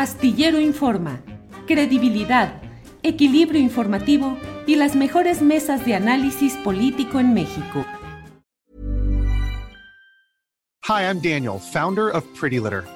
Astillero Informa, credibilidad, equilibrio informativo y las mejores mesas de análisis político en México. Hi, I'm Daniel, founder of Pretty Litter.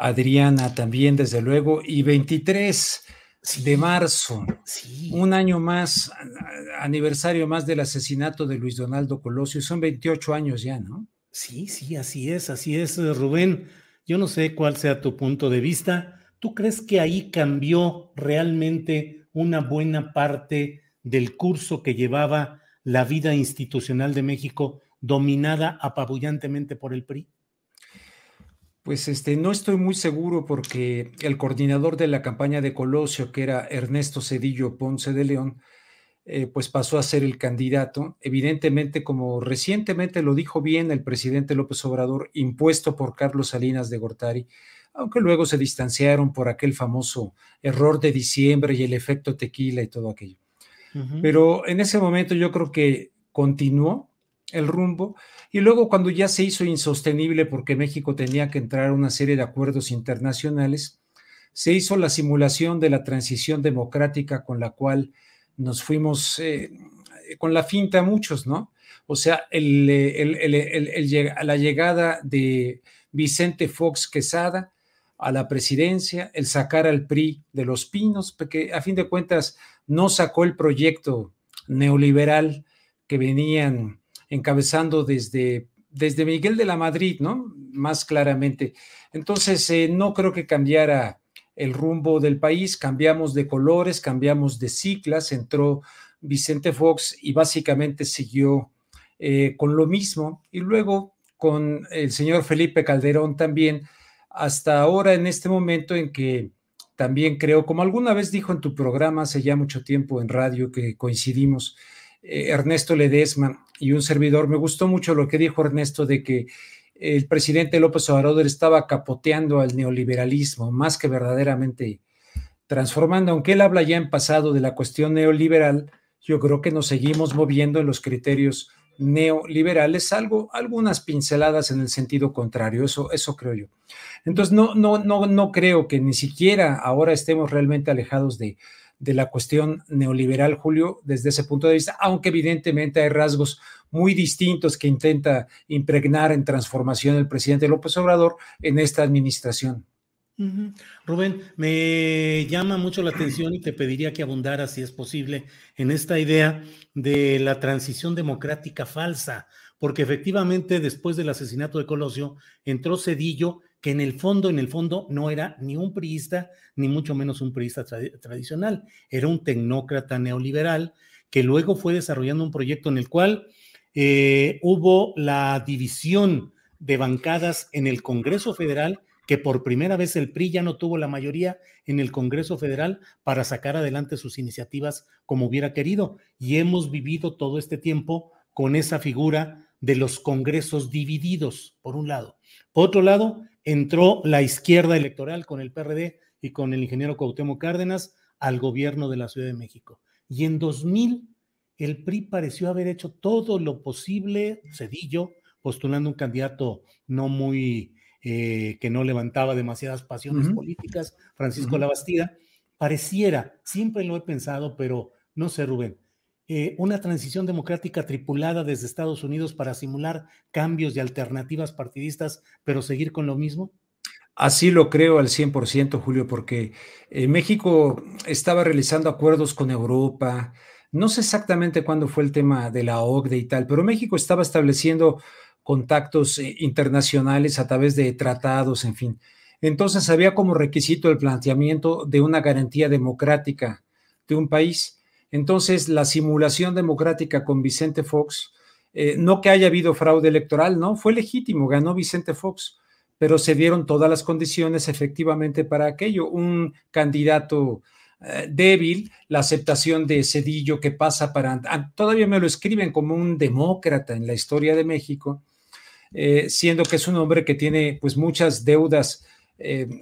Adriana también, desde luego. Y 23 de marzo, Sí. un año más, aniversario más del asesinato de Luis Donaldo Colosio. Son 28 años ya, ¿no? Sí, sí, así es, así es, Rubén. Yo no sé cuál sea tu punto de vista. ¿Tú crees que ahí cambió realmente una buena parte del curso que llevaba la vida institucional de México dominada apabullantemente por el PRI? Pues este, no estoy muy seguro porque el coordinador de la campaña de Colosio, que era Ernesto Cedillo Ponce de León, eh, pues pasó a ser el candidato. Evidentemente, como recientemente lo dijo bien el presidente López Obrador, impuesto por Carlos Salinas de Gortari, aunque luego se distanciaron por aquel famoso error de diciembre y el efecto tequila y todo aquello. Pero en ese momento yo creo que continuó el rumbo y luego cuando ya se hizo insostenible porque México tenía que entrar a una serie de acuerdos internacionales, se hizo la simulación de la transición democrática con la cual nos fuimos eh, con la finta muchos, ¿no? O sea, el, el- el- la llegada de Vicente Fox Quesada a la presidencia, el sacar al PRI de los pinos, porque a fin de cuentas no sacó el proyecto neoliberal que venían encabezando desde, desde Miguel de la Madrid, ¿no? Más claramente. Entonces, eh, no creo que cambiara el rumbo del país, cambiamos de colores, cambiamos de ciclas, entró Vicente Fox y básicamente siguió eh, con lo mismo, y luego con el señor Felipe Calderón también, hasta ahora en este momento en que también creo, como alguna vez dijo en tu programa hace ya mucho tiempo en radio que coincidimos, eh, Ernesto Ledesma y un servidor, me gustó mucho lo que dijo Ernesto de que el presidente López Obrador estaba capoteando al neoliberalismo más que verdaderamente transformando, aunque él habla ya en pasado de la cuestión neoliberal, yo creo que nos seguimos moviendo en los criterios neoliberales, algo, algunas pinceladas en el sentido contrario, eso, eso creo yo. Entonces, no, no, no, no creo que ni siquiera ahora estemos realmente alejados de, de la cuestión neoliberal, Julio, desde ese punto de vista, aunque evidentemente hay rasgos muy distintos que intenta impregnar en transformación el presidente López Obrador en esta administración. Rubén, me llama mucho la atención y te pediría que abundaras, si es posible, en esta idea de la transición democrática falsa, porque efectivamente después del asesinato de Colosio entró Cedillo, que en el fondo, en el fondo, no era ni un priista, ni mucho menos un priista tradi- tradicional, era un tecnócrata neoliberal que luego fue desarrollando un proyecto en el cual eh, hubo la división de bancadas en el Congreso Federal que por primera vez el PRI ya no tuvo la mayoría en el Congreso Federal para sacar adelante sus iniciativas como hubiera querido. Y hemos vivido todo este tiempo con esa figura de los congresos divididos, por un lado. Por otro lado, entró la izquierda electoral con el PRD y con el ingeniero Cuauhtémoc Cárdenas al gobierno de la Ciudad de México. Y en 2000, el PRI pareció haber hecho todo lo posible, Cedillo, postulando un candidato no muy eh, que no levantaba demasiadas pasiones políticas, Francisco Ujú. Labastida, pareciera, siempre lo he pensado, pero no sé, Rubén, eh, una transición democrática tripulada desde Estados Unidos para simular cambios y alternativas partidistas, pero seguir con lo mismo? Así lo creo al 100%, Julio, porque eh, México estaba realizando acuerdos con Europa. No sé exactamente cuándo fue el tema de la OCDE y tal, pero México estaba estableciendo contactos eh, internacionales a través de tratados, en fin. Entonces había como requisito el planteamiento de una garantía democrática de un país. Entonces la simulación democrática con Vicente Fox, eh, no que haya habido fraude electoral, no, fue legítimo, ganó Vicente Fox pero se dieron todas las condiciones efectivamente para aquello. Un candidato eh, débil, la aceptación de Cedillo que pasa para, todavía me lo escriben como un demócrata en la historia de México, eh, siendo que es un hombre que tiene pues muchas deudas,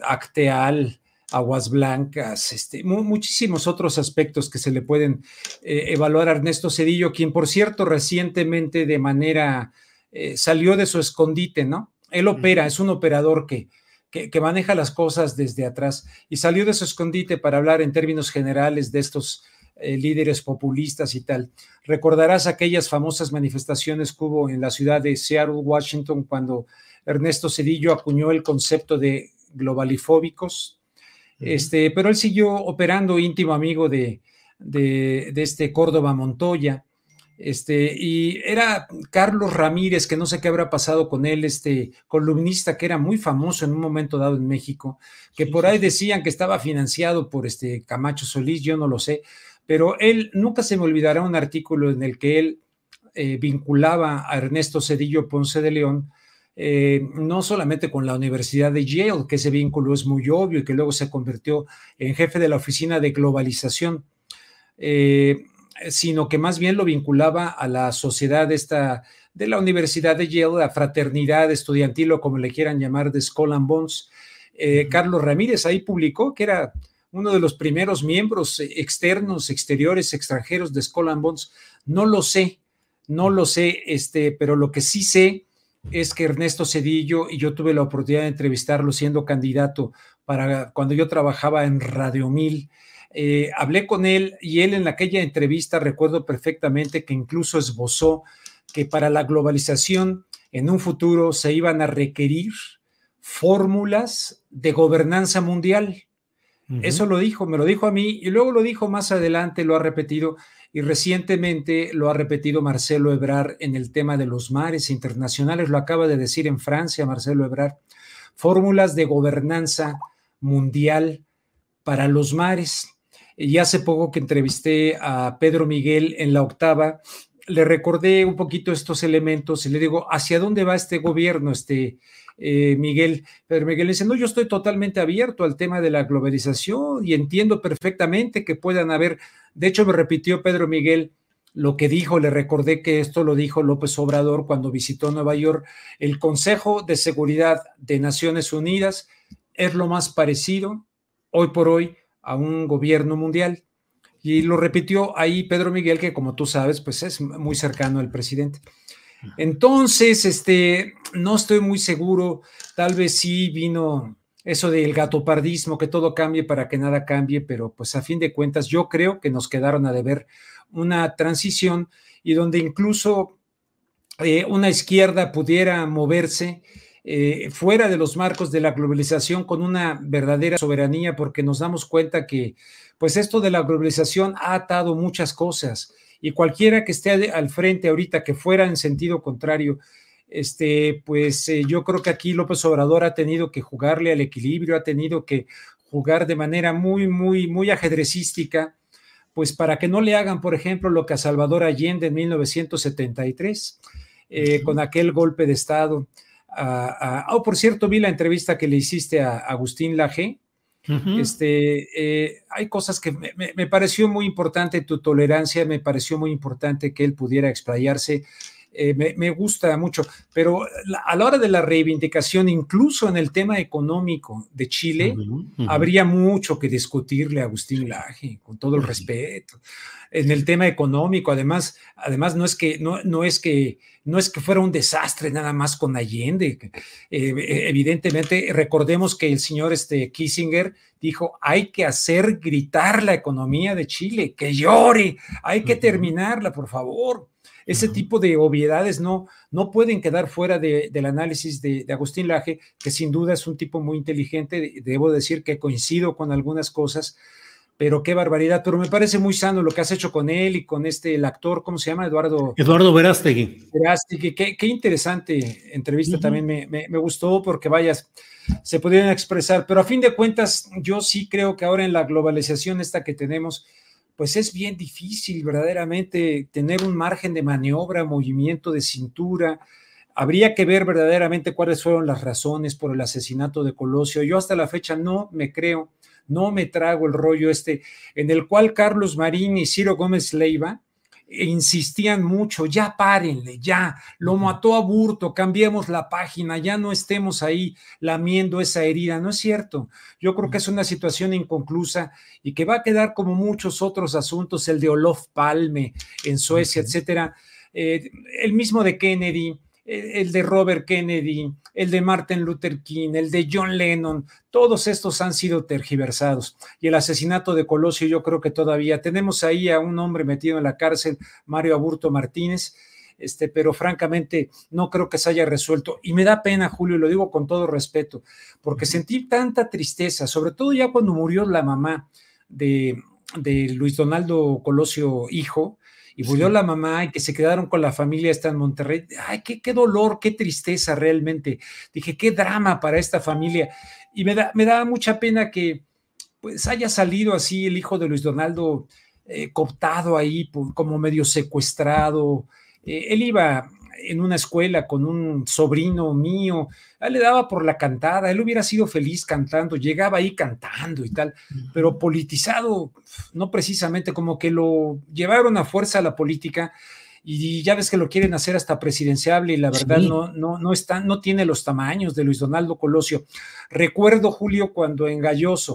acteal, aguas blancas, este, muchísimos otros aspectos que se le pueden evaluar a Ernesto Cedillo, quien por cierto recientemente de manera salió de su escondite, ¿no? Él opera, es un operador que, que, maneja las cosas desde atrás y salió de su escondite para hablar en términos generales de estos eh, líderes populistas y tal. Recordarás aquellas famosas manifestaciones que hubo en la ciudad de Seattle, Washington, cuando Ernesto Cedillo acuñó el concepto de globalifóbicos, este, pero él siguió operando íntimo amigo de, de, de este Córdoba Montoya. Este, y era Carlos Ramírez, que no sé qué habrá pasado con él, este columnista que era muy famoso en un momento dado en México, que por ahí decían que estaba financiado por este Camacho Solís, yo no lo sé, pero él nunca se me olvidará un artículo en el que él eh, vinculaba a Ernesto Cedillo Ponce de León, eh, no solamente con la Universidad de Yale, que ese vínculo es muy obvio y que luego se convirtió en jefe de la oficina de globalización. Eh, sino que más bien lo vinculaba a la sociedad esta de la Universidad de Yale, la fraternidad estudiantil o como le quieran llamar de Skull and Bones. Eh, Carlos Ramírez ahí publicó que era uno de los primeros miembros externos, exteriores, extranjeros de Skull and Bones. No lo sé, no lo sé, este, pero lo que sí sé es que Ernesto Cedillo, y yo tuve la oportunidad de entrevistarlo siendo candidato para cuando yo trabajaba en Radio Mil, eh, hablé con él y él en aquella entrevista recuerdo perfectamente que incluso esbozó que para la globalización en un futuro se iban a requerir fórmulas de gobernanza mundial. Eso lo dijo, me lo dijo a mí y luego lo dijo más adelante, lo ha repetido y recientemente lo ha repetido Marcelo Ebrar en el tema de los mares internacionales, lo acaba de decir en Francia Marcelo Ebrar, fórmulas de gobernanza mundial para los mares. Y hace poco que entrevisté a Pedro Miguel en la octava, le recordé un poquito estos elementos y le digo, ¿hacia dónde va este gobierno, este eh, Miguel? Pedro Miguel dice, no, yo estoy totalmente abierto al tema de la globalización y entiendo perfectamente que puedan haber, de hecho me repitió Pedro Miguel lo que dijo, le recordé que esto lo dijo López Obrador cuando visitó Nueva York, el Consejo de Seguridad de Naciones Unidas es lo más parecido hoy por hoy a un gobierno mundial. Y lo repitió ahí Pedro Miguel, que como tú sabes, pues es muy cercano al presidente. Entonces, este, no estoy muy seguro, tal vez sí vino eso del gatopardismo, que todo cambie para que nada cambie, pero pues a fin de cuentas yo creo que nos quedaron a deber una transición y donde incluso eh, una izquierda pudiera moverse eh, fuera de los marcos de la globalización con una verdadera soberanía, porque nos damos cuenta que, pues esto de la globalización ha atado muchas cosas. Y cualquiera que esté al frente ahorita que fuera en sentido contrario, este, pues eh, yo creo que aquí López Obrador ha tenido que jugarle al equilibrio, ha tenido que jugar de manera muy, muy, muy ajedrecística, pues para que no le hagan, por ejemplo, lo que a Salvador Allende en 1973, eh, con aquel golpe de Estado oh, por cierto, vi la entrevista que le hiciste a Agustín Laje. este, eh, hay cosas que me, pareció muy importante tu tolerancia, me pareció muy importante que él pudiera explayarse. Eh, me, gusta mucho, pero a la hora de la reivindicación, incluso en el tema económico de Chile, habría mucho que discutirle a Agustín Laje, con todo el respeto. En el tema económico, además, además no es que, no, no es que, no es que fuera un desastre nada más con Allende. Eh, evidentemente, recordemos que el señor este, Kissinger dijo, hay que hacer gritar la economía de Chile, que llore, hay que terminarla, por favor. Ese tipo de obviedades no, no pueden quedar fuera del análisis de, Agustín Laje, que sin duda es un tipo muy inteligente. Debo decir que coincido con algunas cosas, pero qué barbaridad. Pero me parece muy sano lo que has hecho con él y con este, el actor, ¿cómo se llama? Eduardo. Eduardo Verástegui. Verástegui, qué, qué interesante entrevista también me, me, gustó porque vayas, se pudieron expresar, pero a fin de cuentas, yo sí creo que ahora en la globalización esta que tenemos, pues es bien difícil verdaderamente tener un margen de maniobra, movimiento de cintura. Habría que ver verdaderamente cuáles fueron las razones por el asesinato de Colosio. Yo hasta la fecha no me creo, no me trago el rollo este en el cual Carlos Marín y Ciro Gómez Leiva insistían mucho, ya párenle, ya, lo mató a Burto, cambiemos la página, ya no estemos ahí lamiendo esa herida. No es cierto. Yo creo que es una situación inconclusa y que va a quedar como muchos otros asuntos, el de Olof Palme en Suecia, etcétera. Eh, el mismo de Kennedy, el de Robert Kennedy, el de Martin Luther King, el de John Lennon, todos estos han sido tergiversados. Y el asesinato de Colosio, yo creo que todavía tenemos ahí a un hombre metido en la cárcel, Mario Aburto Martínez, este, pero francamente no creo que se haya resuelto. Y me da pena, Julio, lo digo con todo respeto, porque sentí tanta tristeza, sobre todo ya cuando murió la mamá de, de Luis Donaldo Colosio, hijo, y murió la mamá y que se quedaron con la familia está en Monterrey. Ay, qué, qué dolor, qué tristeza realmente. Dije, qué drama para esta familia. Y me da, me da mucha pena que pues haya salido así el hijo de Luis Donaldo eh, cooptado ahí, como medio secuestrado. Eh, él iba en una escuela con un sobrino mío, él le daba por la cantada, él hubiera sido feliz cantando, llegaba ahí cantando y tal, pero politizado, no precisamente, como que lo llevaron a fuerza a la política y ya ves que lo quieren hacer hasta presidenciable y la verdad no, no, no, está, no tiene los tamaños de Luis Donaldo Colosio. Recuerdo, Julio, cuando en Galloso.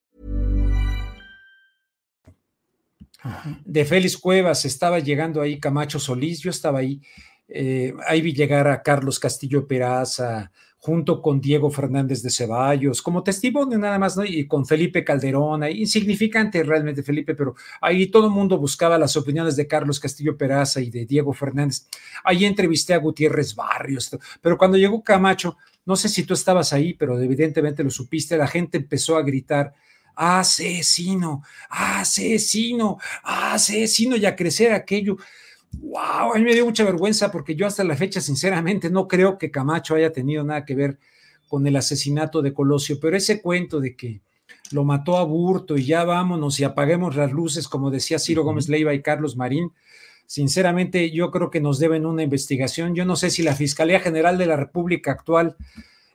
De Félix Cuevas, estaba llegando ahí Camacho Solís, yo estaba ahí, eh, ahí vi llegar a Carlos Castillo Peraza, junto con Diego Fernández de Ceballos, como testimonio nada más, y con Felipe Calderón, ahí, insignificante realmente Felipe, pero ahí todo el mundo buscaba las opiniones de Carlos Castillo Peraza y de Diego Fernández. Ahí entrevisté a Gutiérrez Barrios, pero cuando llegó Camacho, no sé si tú estabas ahí, pero evidentemente lo supiste, la gente empezó a gritar, asesino, asesino, asesino y a crecer aquello. Wow, a mí me dio mucha vergüenza porque yo hasta la fecha, sinceramente, no creo que Camacho haya tenido nada que ver con el asesinato de Colosio, pero ese cuento de que lo mató a Burto y ya vámonos y apaguemos las luces, como decía Ciro Gómez Leiva y Carlos Marín, sinceramente yo creo que nos deben una investigación. Yo no sé si la Fiscalía General de la República actual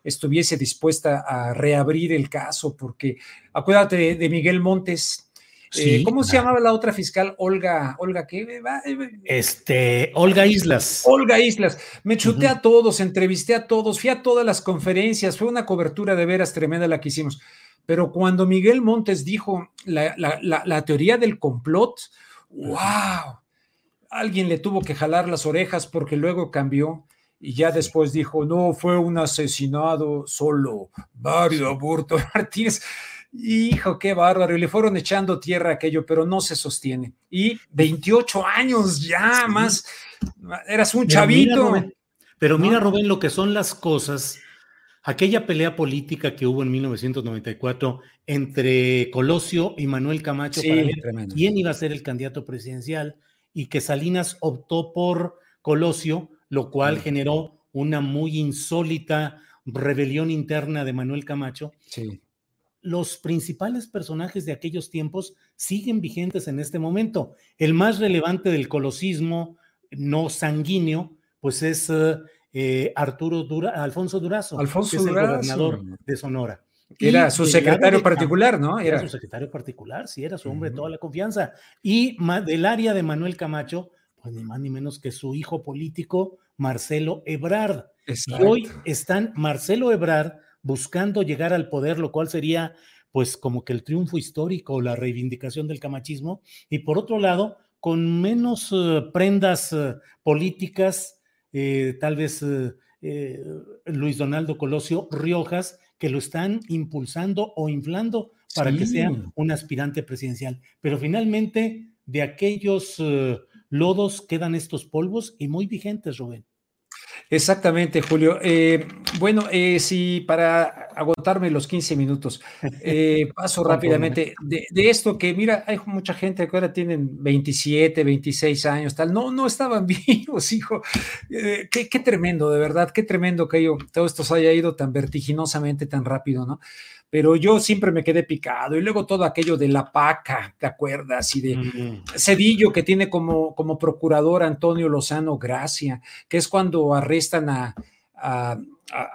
estuviese dispuesta a reabrir el caso, porque acuérdate de, Miguel Montes. Eh, ¿Cómo se llamaba la otra fiscal? Olga, Olga, ¿qué? Este, Olga Islas. Olga Islas. Me chuté a todos, entrevisté a todos, fui a todas las conferencias, fue una cobertura de veras tremenda la que hicimos. Pero cuando Miguel Montes dijo la, teoría del complot, wow, alguien le tuvo que jalar las orejas porque luego cambió y ya después dijo, no, fue un asesinado solo, Mario Aburto Martínez. Hijo, qué bárbaro. Y le fueron echando tierra aquello, pero no se sostiene. Y 28 años ya más. Eras un chavito. pero mira, Rubén, lo que son las cosas. Aquella pelea política que hubo en 1994 entre Colosio y Manuel Camacho para ver quién iba a ser el candidato presidencial y que Salinas optó por Colosio, lo cual generó una muy insólita rebelión interna de Manuel Camacho. Sí los principales personajes de aquellos tiempos siguen vigentes en este momento. El más relevante del colosismo no sanguíneo, pues es eh, Arturo Dura, Alfonso Durazo, Alfonso que es el gobernador de Sonora. Era su secretario particular, ¿no? Era. su secretario particular, sí, era su hombre de toda la confianza. Y del área de Manuel Camacho, pues ni más ni menos que su hijo político, Marcelo Ebrard. Y hoy están Marcelo Ebrard buscando llegar al poder, lo cual sería pues como que el triunfo histórico o la reivindicación del camachismo, y por otro lado, con menos eh, prendas eh, políticas, eh, tal vez Luis Donaldo Colosio Riojas, que lo están impulsando o inflando para que sea un aspirante presidencial. Pero finalmente, de aquellos lodos quedan estos polvos y muy vigentes, Rubén. Exactamente, Julio. Eh, bueno, eh, sí, para agotarme los 15 minutos, eh, paso rápidamente de, esto que, mira, hay mucha gente que ahora tienen 27, 26 años, tal. No, no estaban vivos, hijo. Qué, qué, tremendo, de verdad, qué tremendo que yo, todo esto se haya ido tan vertiginosamente, tan rápido, ¿no? Pero yo siempre me quedé picado. Y luego todo aquello de la paca, ¿te acuerdas? Y de Cedillo, que tiene como, como procurador Antonio Lozano Gracia, que es cuando arrestan a, a,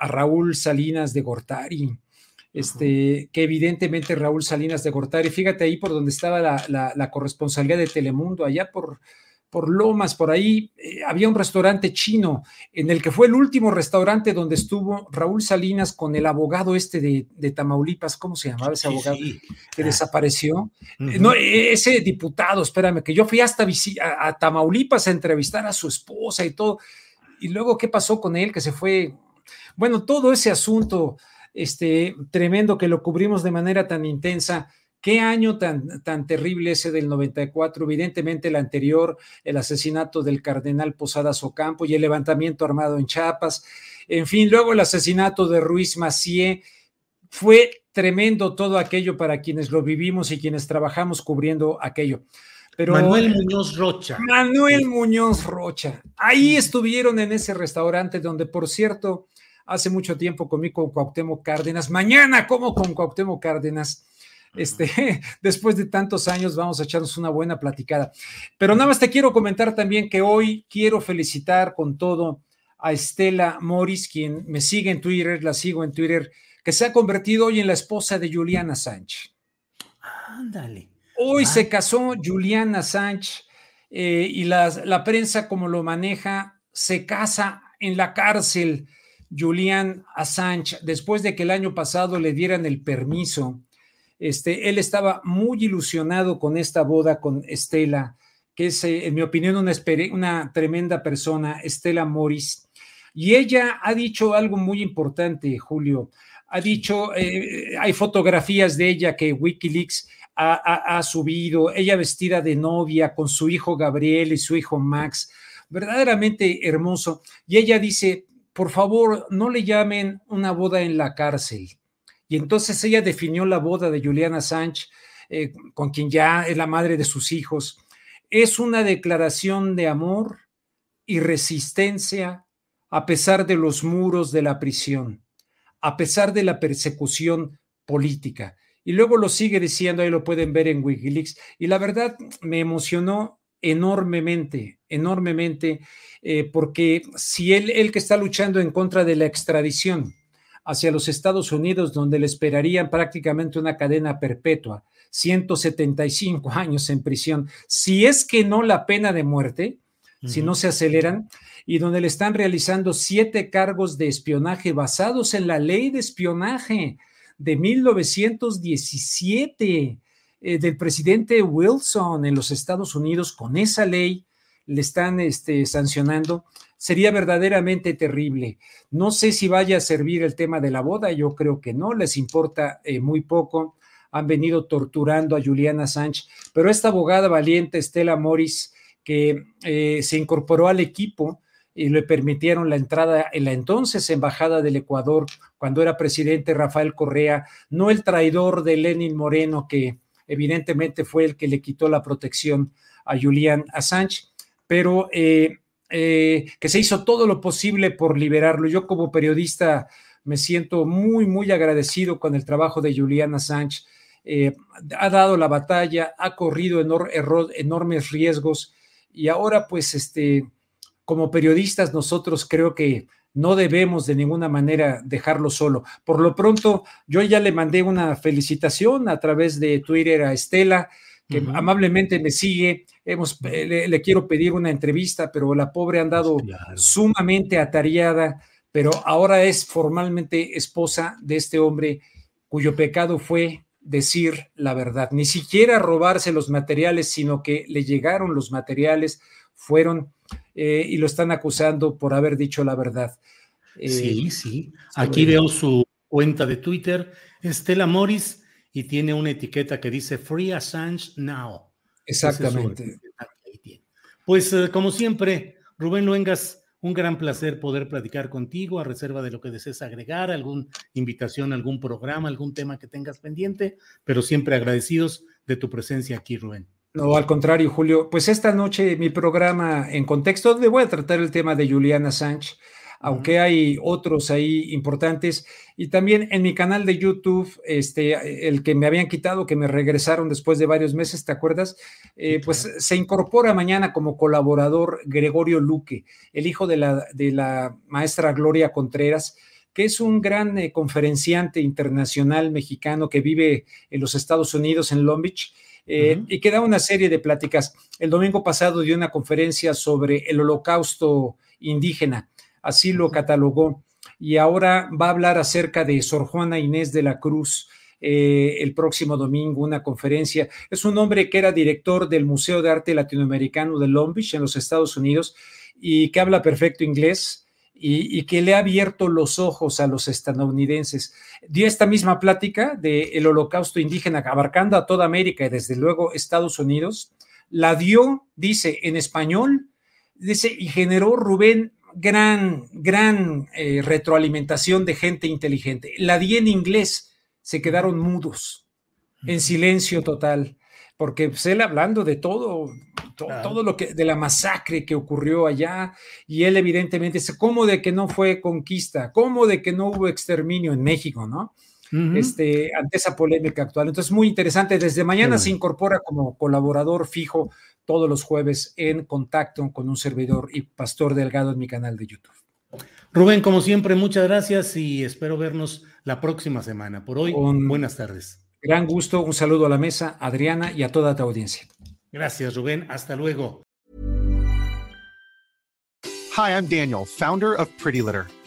Raúl Salinas de Gortari. Este, que evidentemente Raúl Salinas de Gortari, fíjate ahí por donde estaba la, la, la corresponsalía de Telemundo, allá por, por Lomas, por ahí, eh, había un restaurante chino en el que fue el último restaurante donde estuvo Raúl Salinas con el abogado este de, Tamaulipas, ¿cómo se llamaba ese abogado? Que desapareció. No, e, ese diputado, espérame, que yo fui hasta a, a, Tamaulipas a entrevistar a su esposa y todo. Y luego, ¿qué pasó con él? Que se fue. Bueno, todo ese asunto este, tremendo que lo cubrimos de manera tan intensa Qué año tan, tan terrible ese del 94, evidentemente el anterior, el asesinato del cardenal Posadas Ocampo y el levantamiento armado en Chiapas, en fin, luego el asesinato de Ruiz Macié, fue tremendo todo aquello para quienes lo vivimos y quienes trabajamos cubriendo aquello. Pero, Manuel Muñoz Rocha. Manuel Muñoz Rocha. Ahí estuvieron en ese restaurante donde, por cierto, hace mucho tiempo comí con Cuauhtémoc Cárdenas. Mañana como con Cuauhtémoc Cárdenas este, después de tantos años vamos a echarnos una buena platicada. Pero nada más te quiero comentar también que hoy quiero felicitar con todo a Estela Morris, quien me sigue en Twitter, la sigo en Twitter, que se ha convertido hoy en la esposa de Juliana Sánchez. Ándale. Hoy se casó Juliana Sánchez eh, y la, la prensa como lo maneja, se casa en la cárcel Julian Assange después de que el año pasado le dieran el permiso este, él estaba muy ilusionado con esta boda con Estela, que es, eh, en mi opinión, una, una tremenda persona, Estela Morris. Y ella ha dicho algo muy importante, Julio. Ha dicho, eh, hay fotografías de ella que Wikileaks ha, ha, subido, ella vestida de novia con su hijo Gabriel y su hijo Max, verdaderamente hermoso. Y ella dice, por favor, no le llamen una boda en la cárcel y entonces ella definió la boda de Juliana Sánchez, eh, con quien ya es la madre de sus hijos. Es una declaración de amor y resistencia a pesar de los muros de la prisión, a pesar de la persecución política. Y luego lo sigue diciendo, ahí lo pueden ver en Wikileaks. Y la verdad me emocionó enormemente, enormemente, eh, porque si él, él que está luchando en contra de la extradición, hacia los Estados Unidos, donde le esperarían prácticamente una cadena perpetua, 175 años en prisión, si es que no la pena de muerte, si no se aceleran, y donde le están realizando siete cargos de espionaje basados en la ley de espionaje de 1917 eh, del presidente Wilson en los Estados Unidos, con esa ley le están este, sancionando, sería verdaderamente terrible. No sé si vaya a servir el tema de la boda, yo creo que no, les importa eh, muy poco. Han venido torturando a Juliana Sánchez, pero esta abogada valiente, Estela Morris, que eh, se incorporó al equipo y le permitieron la entrada en la entonces embajada del Ecuador, cuando era presidente Rafael Correa, no el traidor de Lenin Moreno, que evidentemente fue el que le quitó la protección a Julian Assange, pero eh, eh, que se hizo todo lo posible por liberarlo. Yo como periodista me siento muy, muy agradecido con el trabajo de Julian Assange. Eh, ha dado la batalla, ha corrido enormes riesgos y ahora pues este, como periodistas nosotros creo que no debemos de ninguna manera dejarlo solo. Por lo pronto, yo ya le mandé una felicitación a través de Twitter a Estela, que amablemente me sigue. Hemos, eh, le, quiero pedir una entrevista, pero la pobre ha andado sumamente atareada, pero ahora es formalmente esposa de este hombre cuyo pecado fue decir la verdad, ni siquiera robarse los materiales, sino que le llegaron los materiales, fueron eh, y lo están acusando por haber dicho la verdad. Eh, sí, sí. Aquí veo su cuenta de Twitter, Estela Morris, y tiene una etiqueta que dice Free Assange Now. Exactamente. Pues eh, como siempre, Rubén Luengas, un gran placer poder platicar contigo a reserva de lo que desees agregar, alguna invitación, algún programa, algún tema que tengas pendiente, pero siempre agradecidos de tu presencia aquí, Rubén. No, al contrario, Julio. Pues esta noche mi programa en contexto, donde voy a tratar el tema de Juliana Sánchez, aunque hay otros ahí importantes. Y también en mi canal de YouTube, este, el que me habían quitado, que me regresaron después de varios meses, ¿te acuerdas? Eh, pues se incorpora mañana como colaborador Gregorio Luque, el hijo de la, de la maestra Gloria Contreras que es un gran eh, conferenciante internacional mexicano que vive en los Estados Unidos, en Long Beach, eh, y que da una serie de pláticas. El domingo pasado dio una conferencia sobre el holocausto indígena, así lo catalogó, y ahora va a hablar acerca de Sor Juana Inés de la Cruz. Eh, el próximo domingo una conferencia. Es un hombre que era director del Museo de Arte Latinoamericano de Long Beach en los Estados Unidos y que habla perfecto inglés y, que le ha abierto los ojos a los estadounidenses. Dio esta misma plática del holocausto indígena abarcando a toda América y desde luego Estados Unidos. La dio, dice, en español, dice, y generó Rubén gran, gran eh, retroalimentación de gente inteligente. La di en inglés, se quedaron mudos, en silencio total porque pues, él hablando de todo, todo lo que, de la masacre que ocurrió allá, y él evidentemente dice, ¿cómo de que no fue conquista? ¿Cómo de que no hubo exterminio en México, no? este, ante esa polémica actual. Entonces, muy interesante. Desde mañana se incorpora como colaborador fijo todos los jueves en contacto con un servidor y Pastor Delgado en mi canal de YouTube. Rubén, como siempre, muchas gracias y espero vernos la próxima semana. Por hoy, buenas tardes. Gran gusto, un saludo a la mesa, Adriana y a toda tu audiencia. Gracias, Rubén. Hasta luego. Hi, I'm Daniel, founder of Pretty Litter.